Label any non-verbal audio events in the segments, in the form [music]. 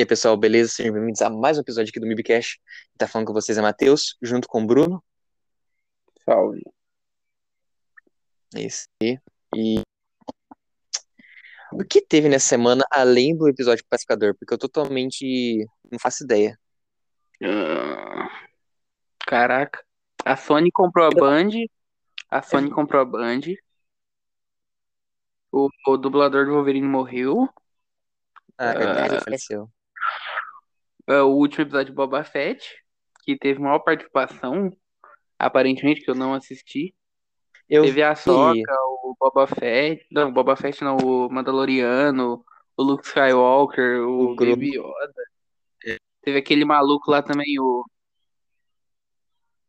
E aí, pessoal, beleza? Sejam bem-vindos a mais um episódio aqui do MIBcast. Tá falando com vocês é Matheus, junto com o Bruno. Salve. Esse. E o que teve nessa semana além do episódio pacificador? Porque eu totalmente não faço ideia. Ah, Caraca. A Sony comprou a Band. A Sony comprou a Band. O, o dublador do Wolverine morreu. Ah, Ah. verdade, ele faleceu. É, o último episódio de Boba Fett, que teve maior participação, aparentemente, que eu não assisti. Eu Teve a. Soca, o Boba Fett. Não, o Boba Fett não, o Mandaloriano, o Luke Skywalker, o, O. Baby Yoda. Teve aquele maluco lá também, o.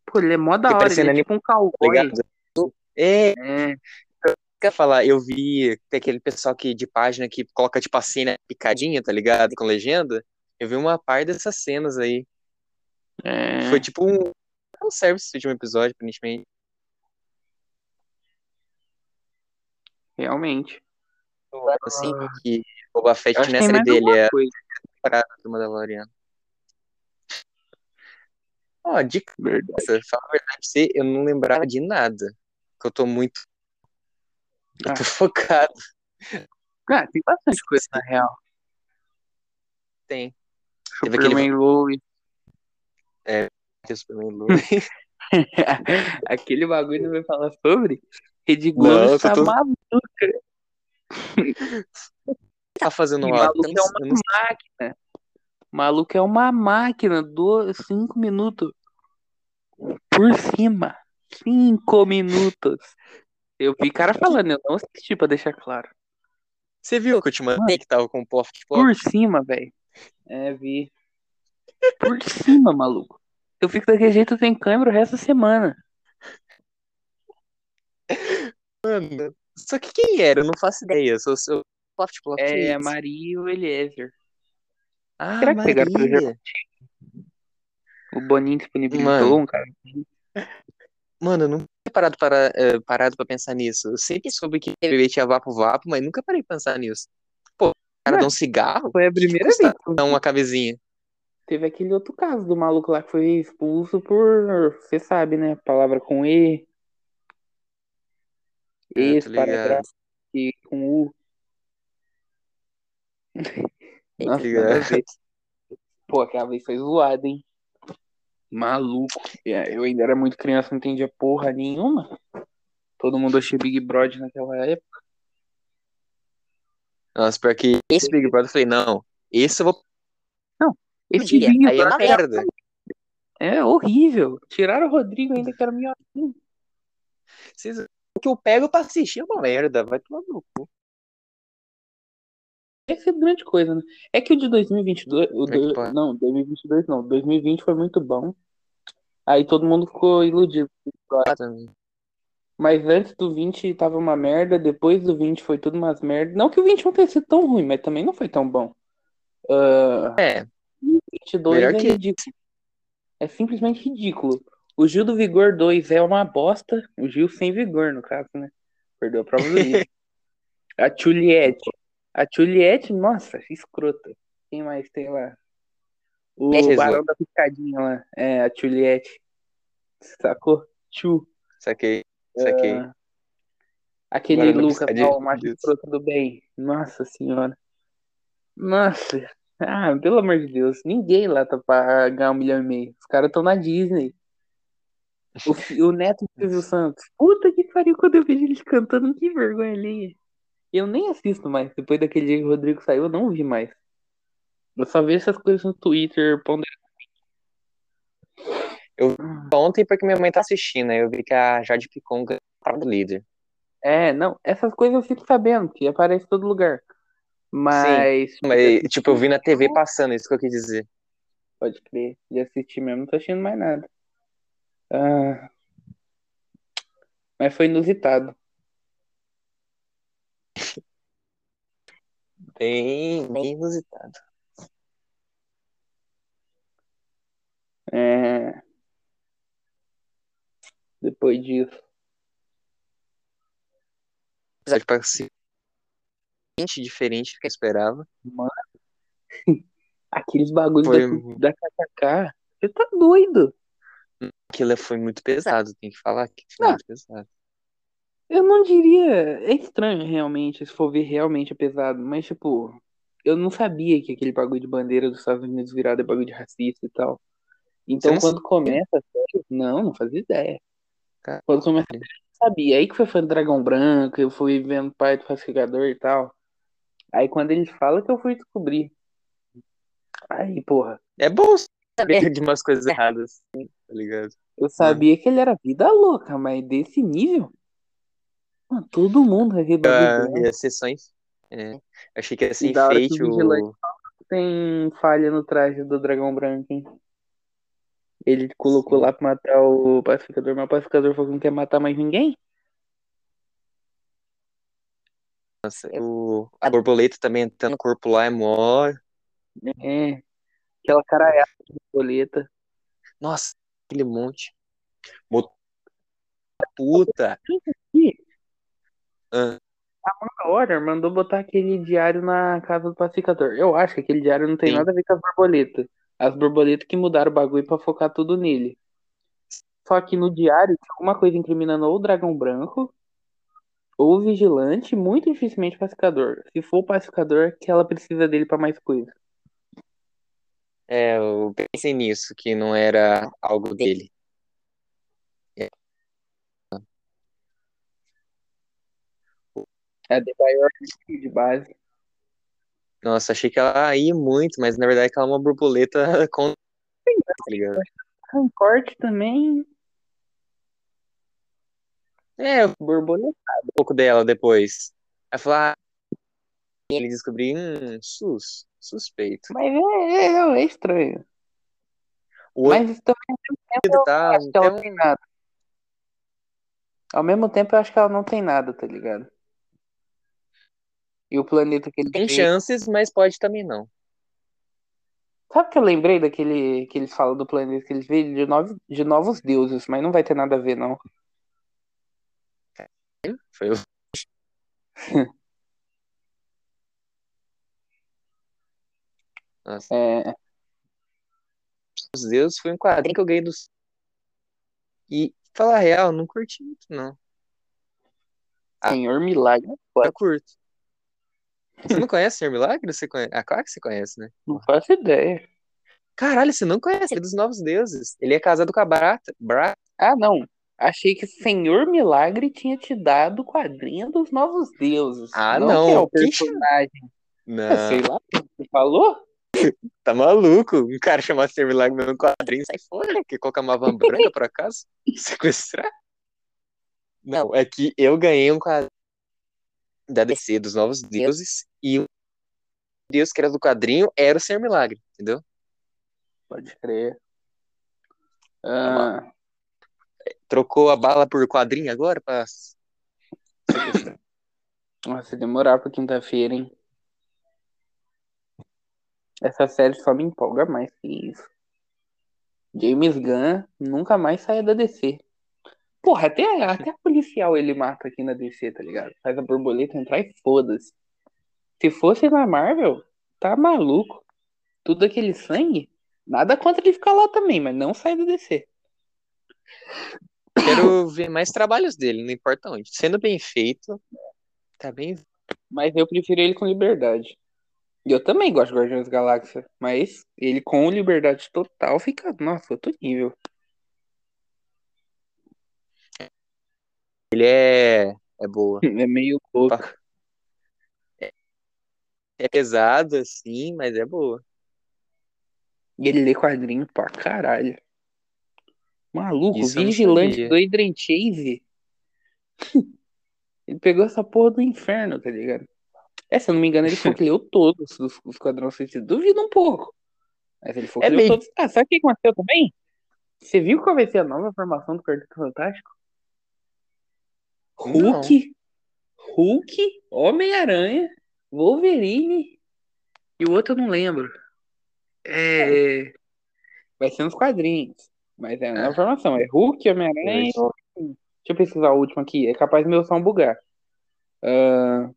Pô, ele é mó da hora, ele é tipo um cowboy. É, É, quer falar, eu vi tem aquele pessoal que de página que coloca tipo a cena picadinha, tá ligado? Com legenda. Eu vi uma par dessas cenas aí. é. Foi tipo um, um service esse último episódio, aparentemente. Realmente. Assim, que o Boba Fett que série dele é coisa. do Mandaloriano. Ó, de Verdade. cabeça, falar a verdade pra você, eu não lembrava de nada. Porque eu tô muito. Eu tô Ah. focado. Ah, tem bastante coisa na real. Tem. Teve aquele Superman Lois. que Superman Lua. Aquele bagulho não vai falar sobre? Rede Globo tá tô- maluca. tá fazendo uma maluco é uma não máquina. Maluco é uma máquina. Do... Cinco minutos. Por cima. Cinco minutos. Eu vi cara falando, eu não assisti pra deixar claro. Você viu que eu te mandei que tava com o? Por cima, velho. É, vi. Por cima, maluco. Eu fico daquele jeito sem câmera o resto da semana. Mano. Só que quem era? Eu não faço ideia. Sou seu Pop. É a Maria e o Eliezer. Ah, Será que pegaram Maria. O Boninho disponibilizou Mano. um cara. Mano, eu nunca tinha parado para, eh, parado pra pensar nisso. Eu sempre soube que bebê tinha vapo vapo, mas nunca parei pra pensar nisso. Cara dá um cigarro? Foi a primeira vez. dar uma cabezinha. Teve aquele outro caso do maluco lá que foi expulso por. Você sabe, né? Palavra com E. Tô ligado. parágrafo e com U. Nossa. [laughs] Pô, aquela vez foi zoada, hein? Maluco. É, Eu ainda era muito criança, não entendia porra nenhuma. Todo mundo achei Big Brother naquela época. Nossa, pior que esse Big Brother, eu falei, não, esse eu vou Esse pedir. Big Aí é uma Brother merda. é horrível. Tiraram o Rodrigo ainda, que era melhor. Vocês- O que eu pego pra assistir é uma merda, vai tomar no cu. Essa é grande coisa, né? É que o de 2022, o é do- não, 2022 não, 2020 foi muito bom. Aí todo mundo ficou iludido. Ah, também. Mas antes do 20 tava uma merda, depois do 20 foi tudo umas merdas. Não que o 21 tenha sido tão ruim, mas também não foi tão bom. Ah, É, 22 melhor é que- ridículo. É simplesmente ridículo. O Gil do Vigor 2 é uma bosta. O Gil sem vigor, no caso, né? Perdeu a prova do livro. [laughs] A Juliette. A Juliette, nossa, escrota. Quem mais tem lá? O É. Barão da Piscadinha lá. É, a Juliette. Sacou? Chu. saquei, saquei. Ah, aquele Barão da Lucas, Piscadinha, lá, o macho Deus. escroto do bem. Nossa senhora. Nossa. Ah, pelo amor de Deus. Ninguém lá tá pra ganhar um milhão e meio. Os caras estão na Disney. O, o neto do Silvio Santos. Puta que pariu quando eu vejo eles cantando. Que vergonha ali. Eu nem assisto mais. Depois daquele dia que o Rodrigo saiu, eu não vi mais. Eu só vejo essas coisas no Twitter. ponderando. Ontem, porque minha mãe tá assistindo, aí eu vi que a Jade Picon tava do líder. É, não. Essas coisas eu fico sabendo. Que aparece em todo lugar. Mas. Mas, tipo, eu vi na TV passando, isso que eu quis dizer. Pode crer. De assistir mesmo, não tô assistindo mais nada. Ah, mas foi inusitado. [laughs] Bem, bem inusitado. É... Depois disso. Episódio pra ser diferente do que eu esperava. Mano. [laughs] Aqueles bagulhos Foi- da, da KKK. Você tá doido? Aquilo foi muito pesado, tem que falar que foi Não. muito pesado. Eu não diria. É estranho, realmente, se for ver, realmente é pesado. Mas, tipo, eu não sabia que aquele bagulho de bandeira dos Estados Unidos virado é bagulho de racista e tal. Então, não quando começa não, não fazia ideia. Cara. Quando eu não sabia. Aí que foi fã do Dragão Branco, eu fui vendo Pai do Pacificador e tal. Aí, quando ele fala que eu fui descobrir. Aí, porra, É bom saber [laughs] de umas coisas erradas, assim, tá ligado? eu sabia que ele era vida louca, mas desse nível. Mano, todo mundo vai ver bagulho Ah, ia ser só em... é, eu achei que ia ser enfeite o... Tem falha no traje do Dragão Branco, hein? Ele colocou Sim. lá pra matar o pacificador, mas o pacificador falou que não quer matar mais ninguém. Nossa, o... A borboleta também entrando no corpo lá é mó... É. Aquela caraiada de boleta. Nossa, aquele monte. Mo- Puta! Ah, a Warner mandou botar aquele diário na casa do pacificador. Eu acho que aquele diário não tem Sim. nada a ver com as borboletas. As borboletas que mudaram o bagulho pra focar tudo nele. Só que no diário tinha alguma coisa incriminando ou o dragão branco ou o vigilante, muito dificilmente o pacificador. Se for o pacificador, é que ela precisa dele pra mais coisa. É, eu pensei nisso, que não era algo dele. É de maior de base. Nossa, achei que ela ia muito, mas na verdade é que ela é uma borboleta [laughs] com... Tá ligado? Rancorte também, É, um borboleta. pouco dela depois. Aí falar, ah, ele descobriu, hum, sus, suspeito. Mas é, é, é estranho. O outro Mas também ao mesmo tempo eu tá, acho que ela tem não tem um- nada. Ao mesmo tempo eu acho que ela não tem nada, tá ligado? E o planeta que ele tem veio- chances, mas pode também não. Sabe que eu lembrei daquele que eles falam do planeta que eles veem de, novos de novos deuses, mas não vai ter nada a ver, não. Foi o... [laughs] Nossa, É, os deuses foi um quadrinho que eu ganhei dos. E, falar real, não curti muito, não. Ah. Senhor Milagre. Eu curto. Você não conhece o Senhor Milagre? Você conhece? Ah, claro que você conhece, né? Não faço ideia. Caralho, você não conhece ele é dos Novos Deuses. Ele é casado com a Barata. Bra... Ah, não. Achei que Senhor Milagre tinha te dado o quadrinho dos novos deuses. Ah, não. não. Que é o personagem. Não, Sei lá. Você falou? [laughs] tá maluco? Um cara chamar Senhor Milagre no quadrinho, sai fora. Quer colocar uma van branca, por acaso? [laughs] Sequestrar? Não, é que eu ganhei um quadrinho da DC dos Novos Deuses e o Deus que era do quadrinho era o Senhor Milagre, entendeu? Pode crer. Ah, Trocou a bala por quadrinho agora pra [coughs] nossa, demorar pra quinta-feira, hein? Essa série só me empolga mais que isso. James Gunn nunca mais sai da DC. Porra, até, até policial ele mata aqui na DC, tá ligado? Faz a borboleta entrar e foda-se. Se fosse na Marvel, tá maluco. Tudo aquele sangue, nada contra ele ficar lá também, mas não sai da DC. Quero ver mais trabalhos dele, não importa onde. Sendo bem feito, tá bem. Mas eu prefiro ele com liberdade. Eu também gosto de Guardiões da Galáxia, mas ele com liberdade total fica, nossa, outro nível. Ele é, é boa. [laughs] É meio louco. É pesado, assim, mas é boa. E ele lê quadrinho pra caralho. Maluco, Isso eu vigilante do Adrian Chase. [laughs] ele pegou essa porra do inferno, tá ligado? É, se eu não me engano, ele falou [laughs] que leu todos os, os Quadrões Suicidas. Duvido um pouco. Mas ele falou É que leu meio- todos. Ah, sabe o que aconteceu também? Você viu qual vai ser a nova formação do Quarteto Fantástico? Não. Hulk, Hulk, Homem-Aranha, Wolverine e o outro eu não lembro. É. Vai ser nos quadrinhos. Mas é a nova É. formação. É Hulk, Homem-Aranha e. Deixa eu pesquisar o último aqui. É capaz meu som bugar. Ah,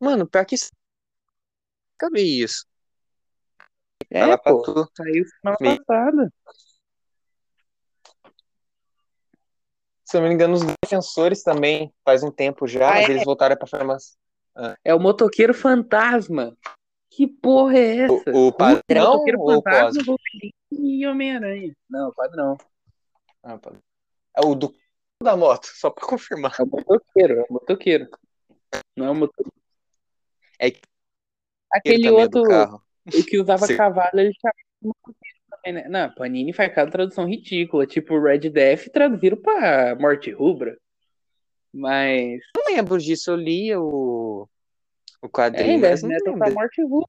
Mano, pior que. vi isso. É, pra pô. tu. Saiu semana Me- passada. Se eu não me engano, os defensores também faz um tempo já, Ah, mas é? eles voltaram pra farmácia. É o motoqueiro fantasma. Que porra é essa? O, o padrão motoqueiro ou o fantasma? Wolverine e Homem-Aranha. Não, o padrão. Ah, padrão. É o do da moto, só pra confirmar. É o motoqueiro, é o motoqueiro. Não é o motoqueiro. É que Aquele é outro, carro. o que usava Sim. cavalo, ele chamava de motoqueiro também, né? Não, Panini faz cada tradução ridícula. Tipo, Red Death traduziram pra Morte Rubra. Mas. Não lembro disso, eu li o, o É, quadrinho, Death mas não Metal pra. Morte Rubra.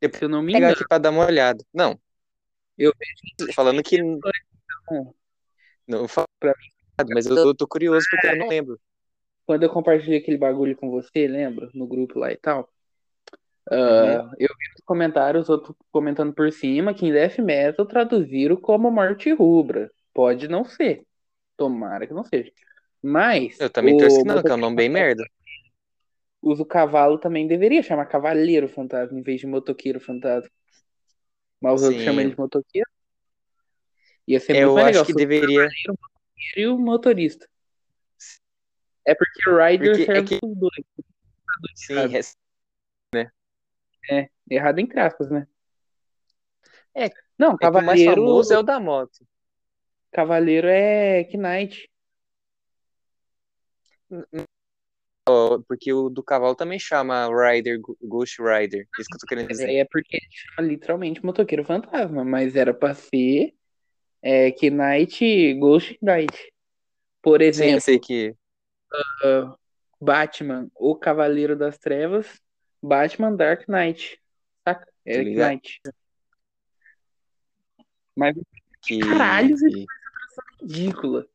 Eu Se eu não me engano. aqui pra dar uma olhada. Não. Eu Falando que. [laughs] Não. Não, falo, Pra mas eu tô, tô curioso porque eu não lembro. quando eu compartilhei aquele bagulho com você, lembra? No grupo lá e tal. Uhum. ah, eu vi nos comentários, outro comentando por cima, que em Death Metal traduziram como Morte Rubra. Pode não ser. Tomara que não seja. Mas. Eu também o torço que não, que é um nome bem merda. o cavalo também deveria chamar Cavaleiro Fantasma em vez de Motoqueiro Fantasma. Mas os outros chamam ele de motoqueiro. Ia ser Eu muito mais acho que deveria. e o motorista. É porque o Rider Porque é serve que- pros dois. Sim, errado. É, errado entre aspas, né? É, Não, é que o mais Cavaleiro, famoso é o da moto. Cavaleiro é Knight. Porque o do cavalo também chama Rider, Ghost Rider. Isso que eu tô querendo dizer. aí é porque ele chama literalmente motoqueiro fantasma, mas era pra ser é, Knight Ghost Knight. Por Sim, eu exemplo, sei que. Batman, o Cavaleiro das Trevas, Batman Dark Knight. Saca? É ligado. Knight. Mas que... Caralho, que- ridícula.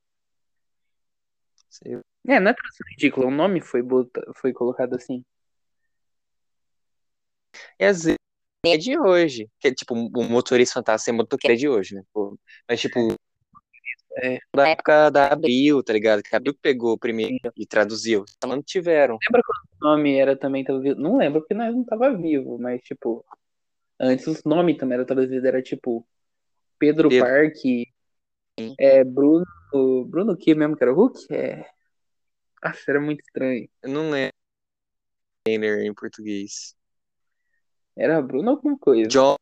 sei- É, não é tradução ridícula, o nome foi, bota- foi colocado assim. E às vezes é de hoje. Que é tipo, o motorista fantasma é é de hoje, né? Mas tipo, É. da época da Abril, tá ligado? Que a Abril pegou primeiro e traduziu. Não tiveram. O nome era também traduzido. Não lembro porque nós não tava vivo, mas tipo. Antes os nomes também eram traduzidos, era tipo Pedro, Pedro. Parque, é, Bruno. Bruno que mesmo que era o Hulk? É. Nossa, era muito estranho. Eu não lembro em português. Era Bruno alguma coisa. John,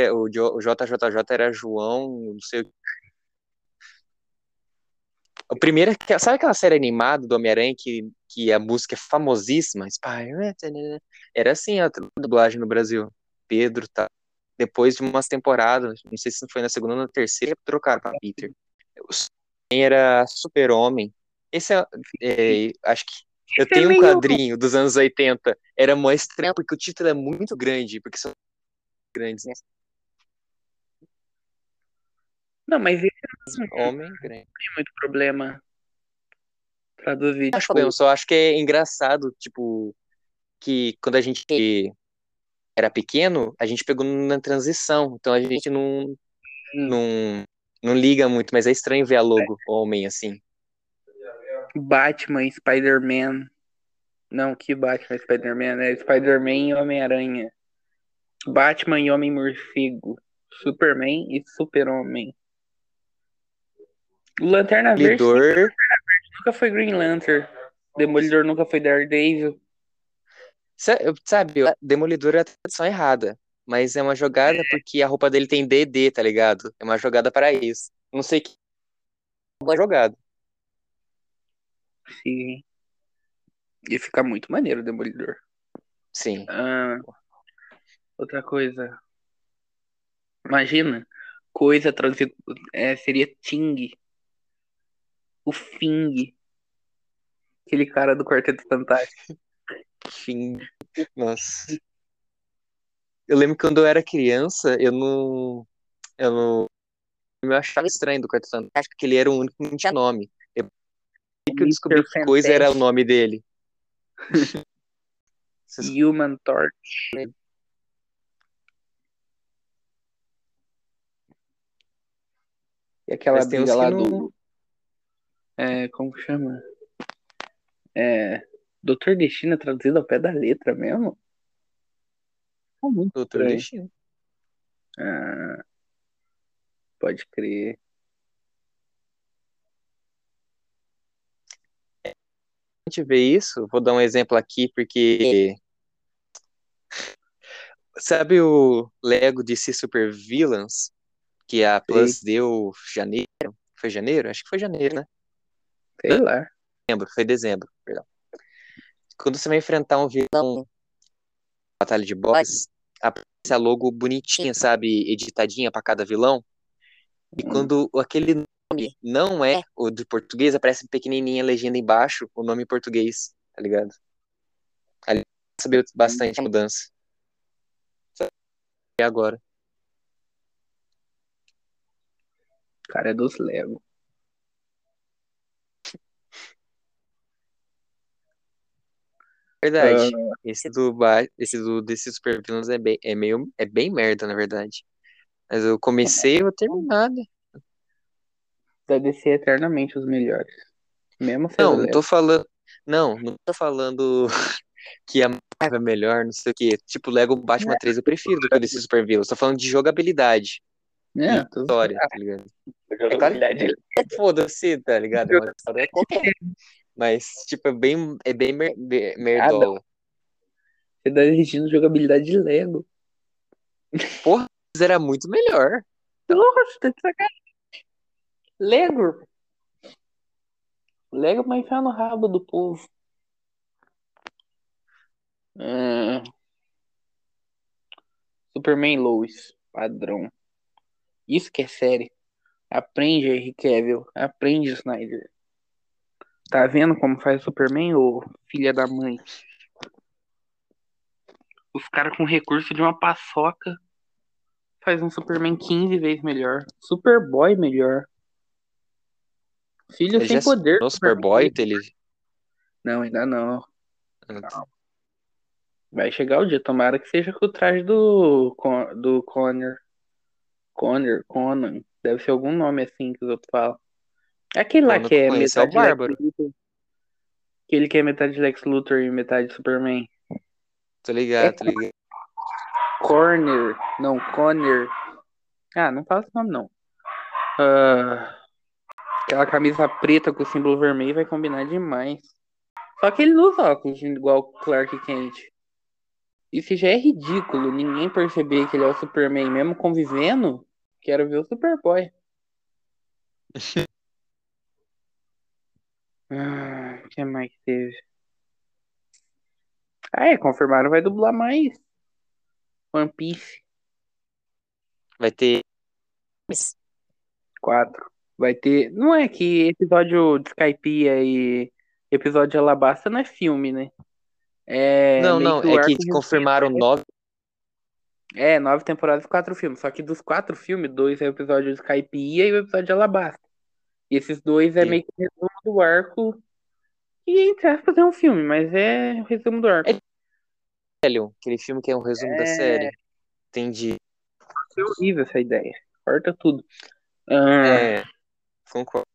é, o, Jo- o JJJ era João, não sei o O primeiro, é que- sabe aquela série animada do Homem-Aranha que, que a música é famosíssima? Spider-Man. Era assim a dublagem no Brasil. Pedro, tá? Depois de umas temporadas, não sei se foi na segunda ou na terceira, trocaram pra Peter. O era Super-Homem. Esse é, é, acho que eu Esse é tenho um quadrinho dos anos 80. Era mó estranho porque o título é muito grande, porque são grandes, né? Não, mas esse Homem grande. não é muito problema. Traduzir. acho tipo, problema, só acho que é engraçado, tipo, que quando a gente era pequeno, a gente pegou na transição, então a gente não, não, não liga muito, mas é estranho ver a logo homem assim. Batman, Spider-Man. Não, que Batman, Spider-Man? É Spider-Man e Homem-Aranha. Batman e Homem-Morcego. Superman e Super-Homem. O Lanterna Verde Lidor, nunca foi Green Lantern. Demolidor nunca foi Daredevil. sa- sabe, Demolidor é a tradução errada, mas é uma jogada porque a roupa dele tem DD, tá ligado? É uma jogada para isso. Não sei que boa jogada. Sim. Ia ficar muito maneiro o Demolidor. Sim. Ah, outra coisa. Imagina, coisa traduzida é, seria Ting. O Fing. Aquele cara do Quarteto Fantástico. Enfim, nossa. Eu lembro que quando eu era criança, eu não. Eu não. Eu me achava estranho do Quarteto Fantástico, porque ele era o único que não tinha nome. Eu, que eu descobri que coisa era o nome dele. [laughs] Human Torch. E aquela briga lá que não- do. É, como que chama? É. Doutor Destino é traduzido ao pé da letra mesmo? Tá muito Doutor estranho. Destino. Ah, pode crer. A gente vê isso, vou dar um exemplo aqui, porque. Sabe o Lego DC Super Villains? Que a Plus deu janeiro? Foi janeiro? Acho que foi janeiro, né? Sei lá. Dezembro, foi dezembro, perdão. Quando você vai enfrentar um vilão, batalha de boss, aparece a logo bonitinha, sabe? Editadinha pra cada vilão. E Hum. quando aquele nome não é o de português, aparece pequenininha a legenda embaixo, o nome em português, tá ligado? Ali saber bastante mudança. E agora? Cara, é dos Lego. Verdade. Ah, Esse do Ba- esse do desse Super Villains é bem, é meio, é bem merda, na verdade. Mas eu comecei e vou terminar, né? da DC eternamente os melhores. Mesmo Não, não tô falando. Não, não tô falando [laughs] que a Marvel é melhor, não sei o quê. Tipo, Lego Batman 3 eu prefiro do que o desse Super Villains. Tô falando de jogabilidade, É, tô- história, tá ligado? jogabilidade. Foda-se, tá ligado? É uma história qualquer. Mas, tipo, é bem, é bem mer mer- merdola. Você tá exigindo jogabilidade de Lego. Mas era muito melhor. Nossa, tá de sacanagem. Lego. Lego vai enfiar no rabo do povo. Ah. Superman Lois, padrão. Isso que é série. Aprende, Henry Cavill. Aprende, Snyder. Tá vendo como faz o Superman, ô filha da mãe? Os caras com recurso de uma paçoca faz um Superman 15 vezes melhor. Superboy melhor. Filho Ele sem poder. no Superboy, ele... Não, ainda não. Vai chegar o dia. Tomara que seja com o traje do, Con- do Connor. Connor, Conan. Deve ser algum nome assim que os outros falam. É aquele lá que é é metade Lex Bárbaro. Luthor. Aquele que é metade Lex Luthor e metade Superman. Tô ligado, tô ligado. Corner. Não, Connor. Ah, não fala esse nome não. Ah, aquela camisa preta com o símbolo vermelho vai combinar demais. Só que ele não usa óculos igual o Clark Kent. Isso já é ridículo. Ninguém perceber que ele é o Superman, mesmo convivendo. Quero ver o Superboy. [laughs] Ah, o que mais que teve? Ah, é, confirmaram, vai dublar mais. One Piece Vai ter... 4. Vai ter. Não é que episódio de Skypiea e episódio de Alabasta não é filme, né? É não, não, é que confirmaram né? nove... É, nove temporadas e quatro filmes. Só que dos quatro filmes, dois é o episódio de Skypiea e o episódio de Alabasta. E esses dois é Sim. meio que o resumo do arco. E entre aspas é um filme, mas é o resumo do arco. É Velho, aquele filme que é um resumo da É. série. Entendi. É horrível essa ideia. Corta tudo. Ah, É, concordo.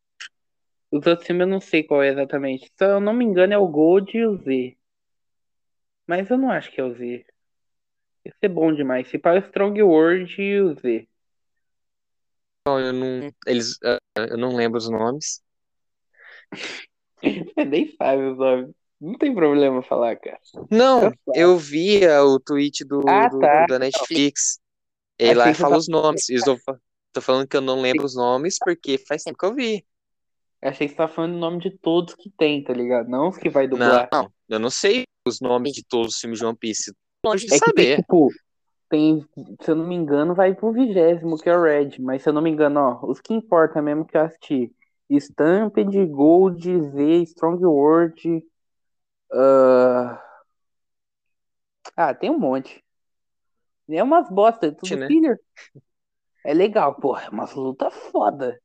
Os outros filmes eu não sei qual é exatamente. Se eu não me engano, é o Gold e o Z. Mas eu não acho que é o Z. Ia ser bom demais. Se para o Strong World e o Z. Não, eu não, eles, ah, eu não lembro os nomes. [laughs] Nem sabe os nomes. Não tem problema falar, cara. Não, Eu via o tweet do, Ah, do- tá. da Netflix. E Achei lá fala os nomes. Eu fa- tô falando que eu não lembro os nomes porque faz tempo que eu vi. Achei que você tá falando o nome de todos que tem, tá ligado? Não os que vai dublar. Não, eu não sei os nomes de todos os filmes de One Piece. Longe de É que tem, saber. tipo, tem, se eu não me engano, vai pro vigésimo, que é o Red. Mas se eu não me engano, ó, os que importa mesmo que eu assisti. Stampede, Gold, Z, Strong World. ah, Ah, tem um monte. É umas bosta, é tudo Né? filler. É legal, porra, é umas lutas foda.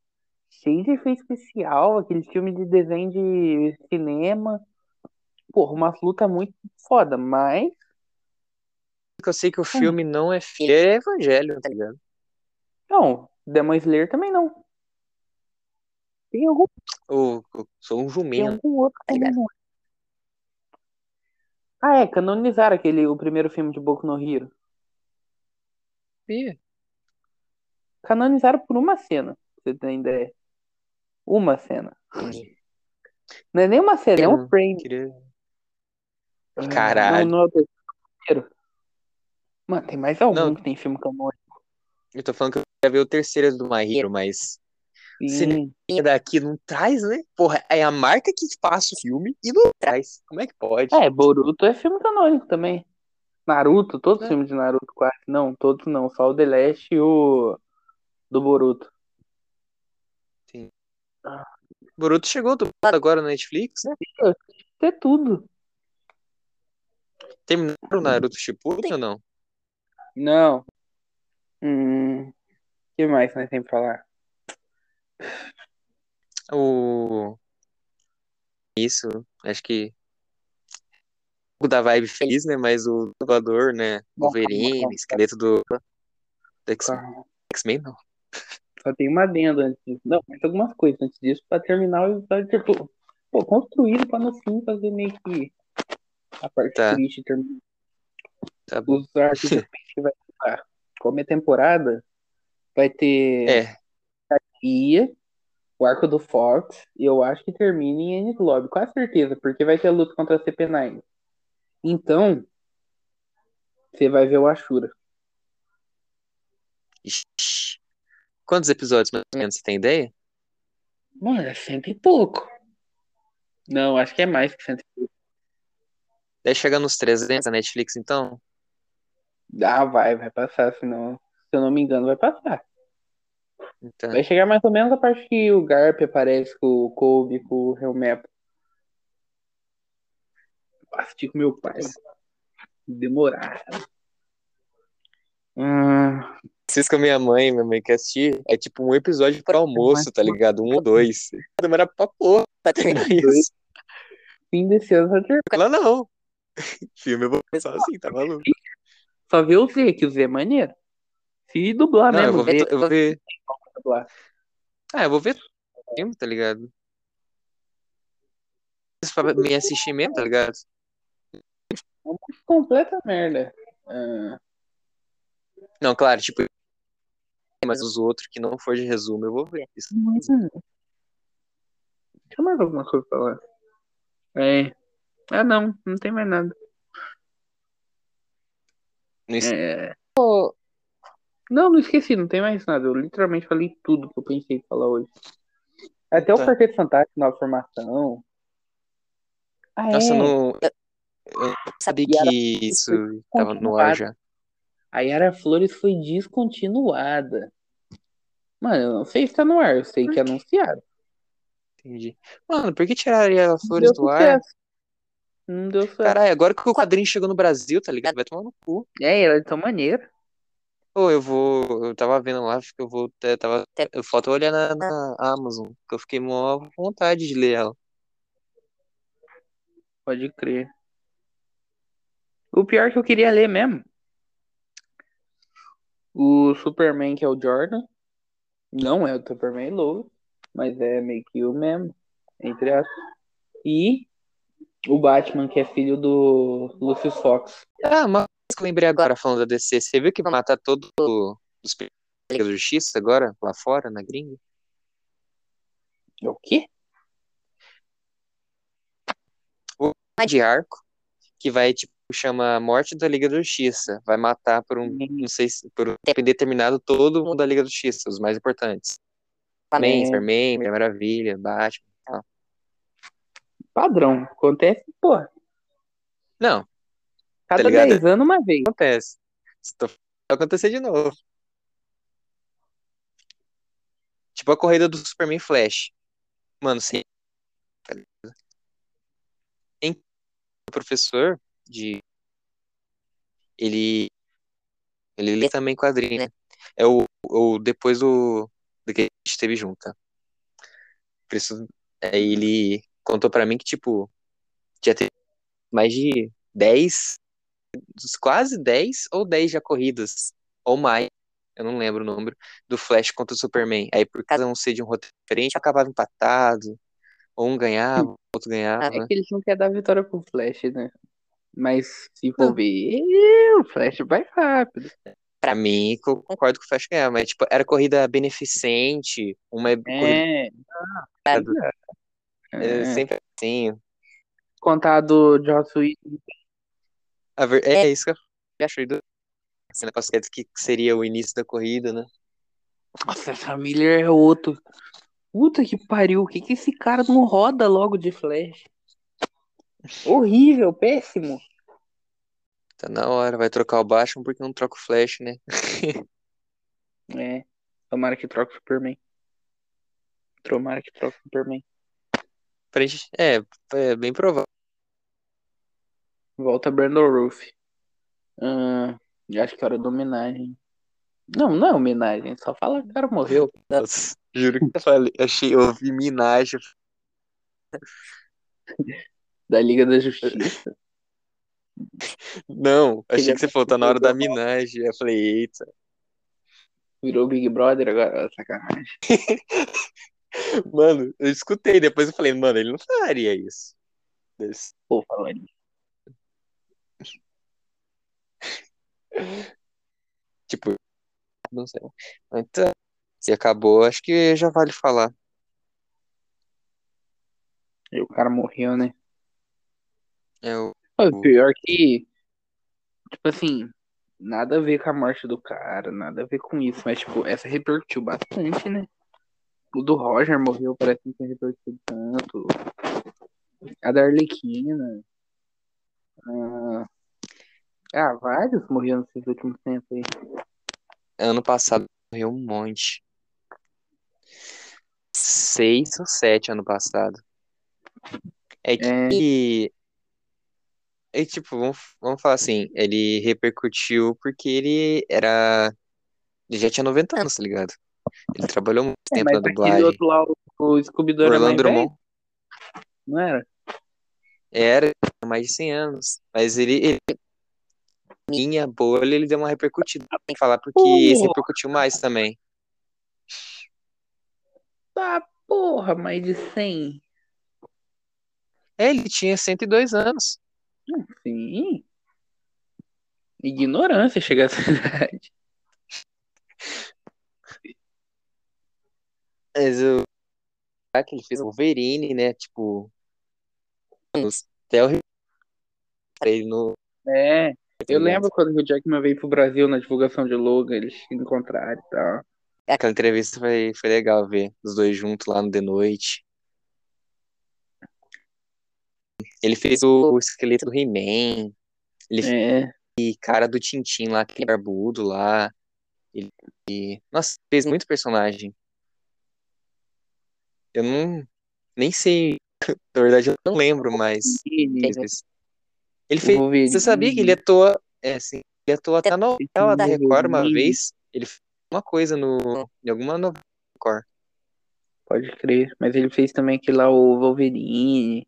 Cheio de efeito especial, aquele filme de desenho de cinema. Porra, umas lutas muito foda, mas Porque eu sei que o filme não é fiel é Evangelho, tá ligado? Não, Demon Slayer também não. Tem algum, Eu, eu sou um tem jumento. algum outro que não é. Ah, é, canonizaram aquele, o primeiro filme de Boku no Hero. sabia. Canonizaram por uma cena, pra você ter ideia. Uma cena. Não é nem uma cena, é um frame. Queria... Ah, Caralho. Não, não é o terceiro. Mano, tem mais algum Não. que tem filme canônico. Eu tô falando que eu queria ver o terceiro do My Hero, mas Sim. Sim. daqui não traz, né? Porra, é a marca que passa o filme e não traz. Como é que pode? É, Boruto é filme canônico também. Naruto, todos os É. filmes de Naruto quase. Não, todos não. Só o The Last e o do Boruto. Boruto chegou dublado agora na Netflix, né? Isso é tudo. Terminaram o Naruto Shippuden ou não? Não. Hum. O que mais nós temos pra falar? O... Isso, acho que o da vibe feliz, né? Mas o dublador, né? Wolverine, esqueleto do, do Calma. X-Men, não. Só tem uma adenda antes disso. Não, mas algumas coisas antes disso pra terminar o episódio, tipo, pô, construído pra no fim fazer meio que a parte Tá. triste terminar. Tá bom. Os arcos que [laughs] vai ficar. Como é temporada, vai ter É, Ia, o arco do Fox, e eu acho que termina em Lobby, quase certeza, porque vai ter a luta contra a CP9. Então, você vai ver o Ashura. Ixi. Quantos episódios, mais ou menos, você tem ideia? Mano, é cento e pouco. Não, acho que é mais que cento e pouco. Deve chegar nos 300 na Netflix, então? Ah, vai, vai passar, senão, se eu não me engano, vai passar. Então, Vai chegar mais ou menos a parte que o Garp aparece com o Kobe, com o Helmepo. Assisti com meu pai. Demorar. Hum, Assisto com a minha mãe, minha mãe quer assistir. É tipo um episódio para almoço, tá ligado? Um ou dois. Demora pra porra pra terminar [laughs] isso. fim desse ano ter. Ela não. [laughs] Filme eu vou pensar assim, tá maluco? Só vê o Z, que o Z é maneiro. Se dublar Não, eu mesmo, vou ver. Z, to- Eu vou ver. dublar. Ah, eu vou ver filme, tá ligado? Pra me assistir mesmo, tá ligado? Completa merda. Ah, Não, claro, tipo. Mas os outros que não for de resumo, eu vou ver. Isso. hum. Deixa eu mais alguma coisa pra falar. É. Ah, não, não tem mais nada. No Insta- É. Não, não esqueci, não tem mais nada. Eu literalmente falei tudo que eu pensei em falar hoje. Até o Tá. Quarteto Fantástico, nova formação. Ah, Nossa, é. não. Eu não sabia que isso tava no ar já. A Yara Flores foi descontinuada. Mano, eu não sei se tá no ar, eu sei que anunciaram. Entendi. Mano, por que tiraria a Flores Deu do ar? Não deu certo. Caralho, agora que o quadrinho chegou no Brasil, tá ligado? Vai tomar no cu. É, ela é tão maneira. Ô, eu vou. Eu tava vendo lá, acho que eu vou. Eu tava. Eu falta olhar na, na Amazon, que eu fiquei mó vontade de ler ela. Pode crer. O pior que eu queria ler mesmo. O Superman, que é o Jordan. Não é o Superman Lobo, mas é meio que o mesmo, entre aspas. E o Batman, que é filho do Lucius Fox. Ah, coisa que eu lembrei agora falando da DC. Você viu que vai matar todos os da Justiça agora, lá fora, na gringa? O quê? de arco que vai, tipo, chama Morte da Liga da Justiça. Vai matar por um, não sei se, por um tempo indeterminado todo mundo da Liga da Justiça, os mais importantes. Superman. Superman, Maravilha, Batman. Padrão. Acontece, porra. Não, Cada Tá ligado? 10 anos uma vez. acontece. Se tô- Vai acontecer de novo. Tipo a corrida do Superman Flash. Mano, sim. Em o professor de ele ele lê também quadrinho, né? É o, o depois do, do que a gente teve junto, tá? Por isso, aí ele contou pra mim que, tipo, já teve mais de 10, quase 10 ou 10 já corridas, ou mais, eu não lembro o número, do Flash contra o Superman. Aí, por cada um ser de um roteiro diferente, acabava empatado, ou um ganhava, outro ganhava. É que eles não querem dar vitória pro Flash, né? Mas se for ver, o Flash vai rápido. Pra mim, eu concordo com o Flash ganhar, mas tipo, era corrida beneficente, uma corrida É, é, é. sempre assim. Contado Joss Whedon. A ver- É isso que eu acho do esse negócio que que seria o início da corrida, né? Nossa, essa Miller é outro. Puta que pariu. O que que esse cara não roda logo de Flash? Horrível, péssimo. Tá na hora, vai trocar o Batman porque não troca o Flash, né? [laughs] É. Tomara que troque o Superman. Tomara que troque o Superman. Pra gente, é, é bem provável. Volta Brandon Roof. Acho que é hora da homenagem. Não, não é homenagem. Só fala que o cara morreu. Nossa, juro que eu falei, achei, eu ouvi minagem. [laughs] Da Liga da Justiça. [laughs] Não, achei que você falou, tá na hora da [laughs] minagem. Eu falei, eita. Virou Big Brother agora. Sacanagem. Mano, eu escutei, depois eu falei, mano, ele não faria isso. Desse- Pô, falando. Tipo, não sei. Então, se acabou, acho que já vale falar. E o cara morreu, né? É o pior que. Tipo assim. Nada a ver com a morte do cara, nada a ver com isso. Mas, tipo, essa repercutiu bastante, né? O do Roger morreu, parece que não tem repercutido tanto. A da Arlequina. Ah, ah, vários morreram nesses últimos tempos aí. ano passado morreu um monte. Seis ou sete ano passado. É que. É tipo, vamos, vamos falar assim, ele repercutiu porque ele era. Ele já tinha 90 anos, tá ligado? Ele trabalhou muito É, tempo na dublagem. outro lá, o, o Scooby-Doo era mais velho, não era? era mais de 100 anos. Mas ele, ele minha bolha, ele deu uma repercutida. Tem que falar porque esse Porra. repercutiu mais também. Tá, porra, mais de 100. É, ele tinha 102 anos. Sim. Ignorância chega a essa [laughs] idade. Mas o que ele fez o Wolverine, né? Tipo, até o ele no É, eu lembro quando o Jackman veio pro Brasil na divulgação de Logan, eles se encontraram e tal. É, Aquela entrevista foi, foi legal ver os dois juntos lá no The Noite. Ele fez o, o esqueleto do He-Man, ele fez É, o cara do Tintin lá, aquele barbudo lá. Ele, e- nossa, fez muito personagem. Eu não nem sei, na verdade eu não lembro, mas ele, fez. Você sabia que ele atua, é assim, ele atua até na novela da Record uma vez. Ele fez uma coisa no, em alguma novela da Record. Pode crer. Mas ele fez também aquele lá, o Wolverine.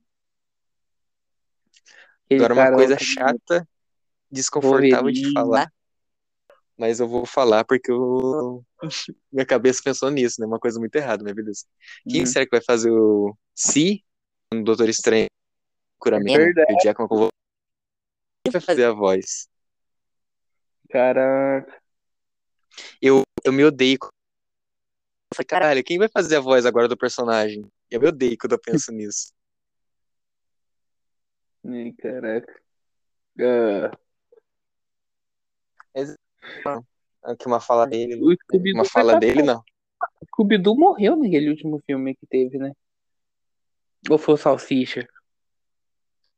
Aquele Agora uma coisa chata, desconfortável de Wolverine. falar, mas eu vou falar porque eu... [laughs] minha cabeça pensou nisso, né? Uma coisa muito errada, mas beleza. Quem Hum. será que vai fazer o Si no Doutor Estranho? Curamento, Verdade. o Jackman com Quem vai fazer a voz? Caraca. Eu, eu me odeio. Eu falei, caralho, quem vai fazer a voz agora do personagem? Eu me odeio quando eu penso nisso. Ai, caraca. Ah, Aqui uma fala dele, uma fala tá- dele, não. O Scooby-Doo morreu naquele último filme que teve, né? Ou foi o Salsicha?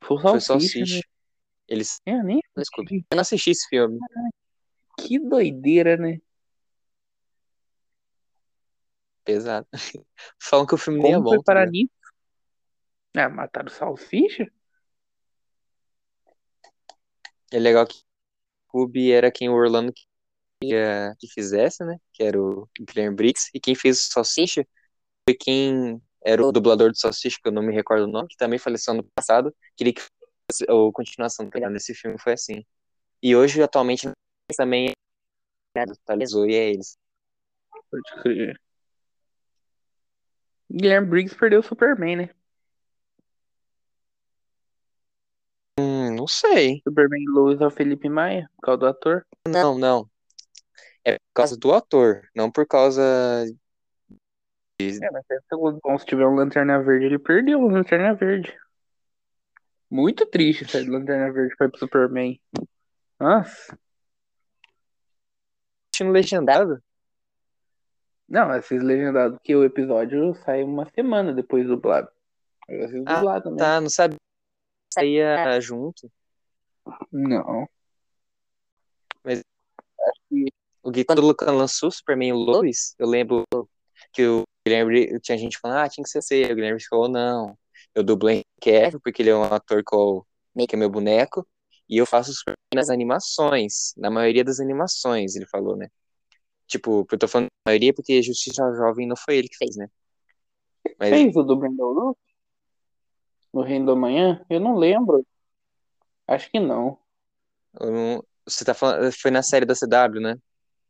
Foi o Foi Salsicha, né? Eles. É, nem Desculpa. Eu não assisti esse filme. que doideira, né? Pesado. [laughs] Falam que o filme nem é Como bom. foi parar ligado? nisso? Ah, mataram o Salsicha? É legal que Scooby era quem o Orlando queria que fizesse, né? Que era o Guilherme Briggs. E quem fez o Salsicha foi quem era o dublador do Salsicha, que eu não me recordo o nome, que também faleceu ano passado. Queria que fosse a continuação tá nesse filme foi assim. E hoje, atualmente, também é e é eles. Pode crer. Guilherme Briggs perdeu o Superman, né? Hum, não sei. Superman Lois é o Felipe Maia, por causa do ator. Não, não. é por causa do autor, não por causa. É, mas se o Goldblum tiver um Lanterna Verde, ele perdeu o Lanterna Verde. Muito triste sair do Lanterna Verde ir pro Superman. Nossa. Assistindo legendado? Não, esses legendados que o episódio sai uma semana depois do dublado. Eu Ah, também. Tá, não sabia. Saía junto. Não. Mas- Acho que O Gui, quando o Lucan lançou o Superman Lois, eu lembro que o Guilherme, tinha gente falando, ah, tinha que ser você. O Guilherme falou, não, eu dublei Kevin, porque ele é um ator que eu- meio que é meu boneco, e eu faço o Superman nas animações, na maioria das animações, ele falou, né? Tipo, eu tô falando maioria porque Justiça Jovem não foi ele que fez, né? Mas fez o do Brandon? No Reino da Manhã? Eu não lembro. Acho que não. eu não- você tá falando, foi na série da CW, né?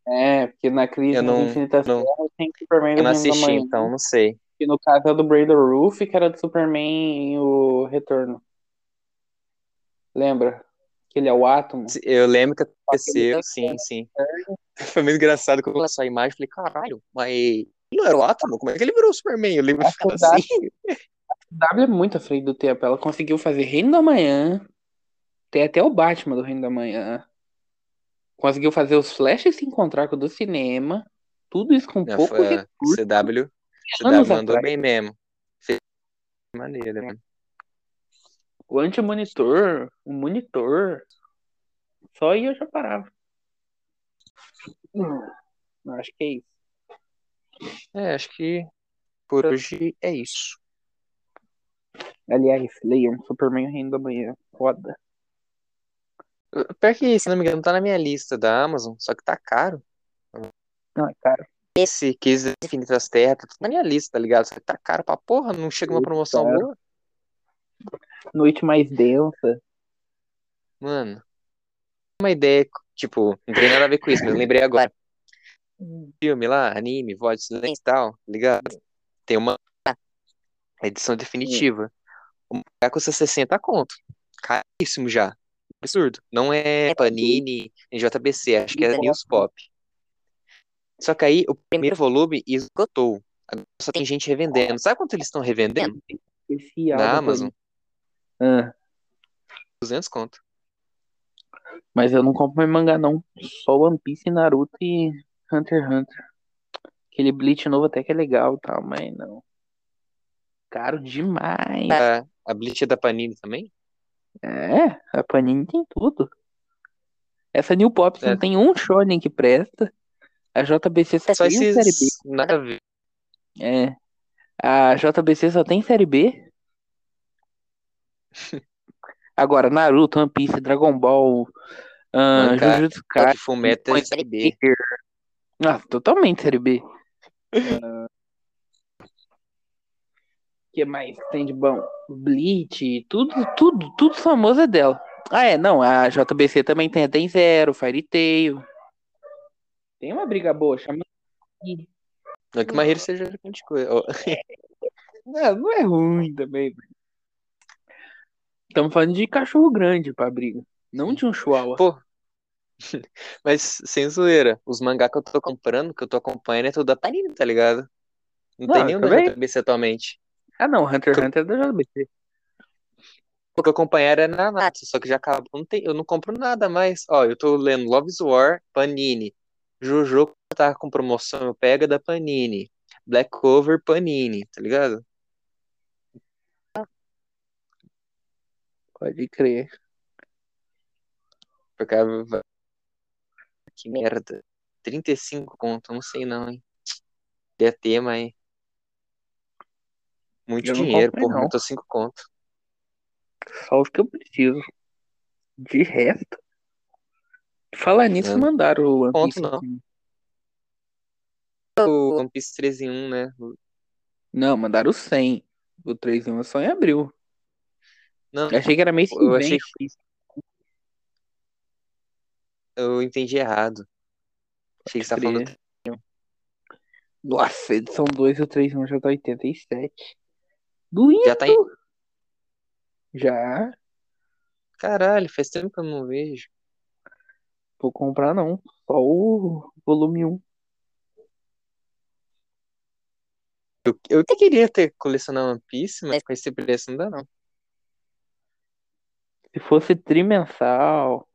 É, porque na Crise Eu não- não- tem Superman Eu do não Reino da assisti, Manhã. então não sei. Que no caso é do Brandon Roof, que era do Superman e o Retorno. Lembra? Que ele é o átomo. Eu lembro que aconteceu, Ele sim, sim. [laughs] Foi muito engraçado quando eu lançou a imagem, falei, caralho, mas ele não era o Átomo? Como é que ele virou o Superman? Eu lembro verdade- assim. W é muito à frente do tempo. Ela conseguiu fazer Reino da Manhã. Tem até o Batman do Reino da Manhã. Conseguiu fazer os Flashes se encontrar com o do cinema. Tudo isso com Não, pouco foi recurso. CW, CW mandou atrás. bem mesmo. Maneira, né? O anti-monitor, o monitor. Só aí eu já parava. Hum, acho que é isso. É, acho que por hoje é isso. Aliás, leiam Superman Reino da Manhã. Foda. Pior que, se não me engano, tá na minha lista da Amazon, só que tá caro. Não, é caro. Esse das Infinitas Terras, tá na minha lista, tá ligado? Só que tá caro pra porra, não chega uma promoção caro. boa. Noite mais densa. Mano, uma ideia, tipo, não tem nada a ver com isso, mas lembrei agora. Filme lá, anime, voz e tal, tá ligado? Tem uma edição definitiva. O mangá custa 60 conto. Caríssimo já. Absurdo. Não é Panini, nem JBC, acho que é News Pop. Só que aí o primeiro volume esgotou. Agora só tem gente revendendo. Sabe quanto eles estão revendendo? Especial. Na da Amazon? Ah, 200 conto. mas eu não compro mais mangá, não. Só One Piece, Naruto e Hunter x Hunter. Aquele Bleach novo até que é legal e tal, mas não. Caro demais. A, a Bleach é da Panini também? É, a Panini tem tudo. Essa New Pop É. não tem um shonen que presta. A JBC só, Só tem série B. Nada a ver. É. A JBC só tem série B. [laughs] Agora, Naruto, One Piece, Dragon Ball, Mangá, Jujutsu Kaisen, Fullmetal é série B. Ah, totalmente série B. Ah, [laughs] que mais tem de bom? Bleach, tudo, tudo, tudo famoso é dela. Ah, é, não, a JBC também tem, tem Zero, Fairy Tail. Tem uma briga boa, chama. Não é que Mahiro seja grande coisa. [laughs] Não, não é ruim também. Estamos falando de cachorro grande pra briga, não de um chihuahua. Pô. [laughs] Mas sem zoeira, os mangá que eu tô comprando, que eu tô acompanhando, é tudo da Panini, tá ligado? Não, Não, tem eu nenhum da. JBC atualmente. Ah, não, Hunter x Hunter é da JBC. O que eu acompanhar era na Natsu, só que já acabou. Não tem, eu não compro nada mais. Ó, eu tô lendo Love is War, Panini. Jojo tá com promoção, eu pego da Panini. Black Cover, Panini, tá ligado? Pode crer. Porque que merda. 35 conto, não sei não, hein. Queria ter, mas muito Eu dinheiro, comprei, eu tô 5 conto. Só os que eu preciso. De resto. Falar nisso, Não. mandaram o One Ponto Piece. não. aqui. O One Piece 13 em 1, né? Não, mandaram o 100. O 3 em 1 é só em abril. Não, Eu achei que era mês eu achei que eu entendi errado. Achei que você tá falando Nossa, edição 2 e o 3 em 1 já tá 87. Doído. já tá em. Já. Caralho, faz tempo que eu não vejo. Vou comprar não. Só o volume 1. Eu, eu até queria ter colecionado One Piece, mas com esse preço não dá, não. Se fosse trimensal.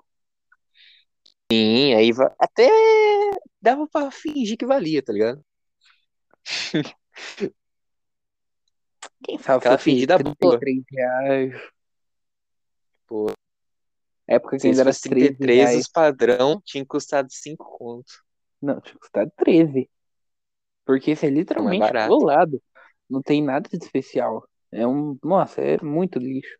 Sim, aí va- até dava pra fingir que valia, tá ligado? [laughs] Quem sabe Aquela fingida boa. 33 reais. Pô, Época que ainda era fosse 13 33, reais. os padrão tinha custado 5 conto. Não, tinha custado 13. Porque isso é literalmente barato. colado. Não tem nada de especial. É um. Nossa, é muito lixo.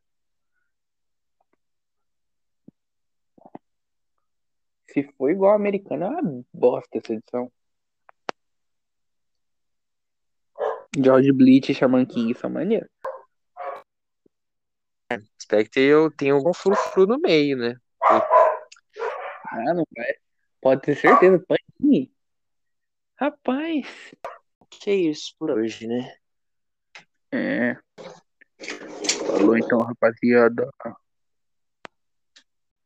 Se for igual a americana, é uma bosta essa edição. George Bleach e Shaman King são maneiros. Espero que tenha, tenha algum frufru no meio, né? Ah, não vai. Pode ter certeza, Panini. Rapaz. Que é isso por hoje, né? É. Falou então, rapaziada.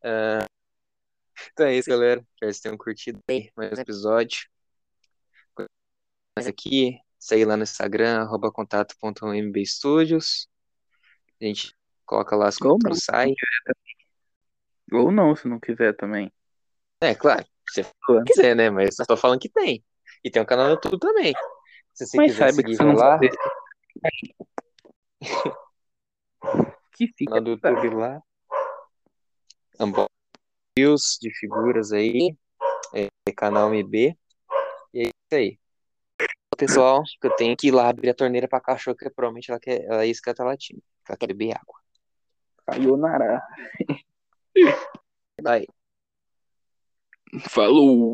Ah, então é isso, galera. Espero que vocês tenham curtido mais um episódio. Mas aqui, segue lá no Instagram, arroba contato.mbstudios. A gente coloca lá as pro site. Ou não, se não quiser também. É, claro, se você quiser, né? Mas eu tô falando que tem. E tem um canal no YouTube também. Se você Mas quiser seguir lá. [laughs] Que fica. canal do YouTube lá. Unboxings de figuras aí. É, canal MB. E é isso aí. Pessoal, que eu tenho que ir lá abrir a torneira pra cachorro, que provavelmente ela quer. Ela é isso que ela tá latindo. Ela quer beber água. Sayonara. Vai. Falou.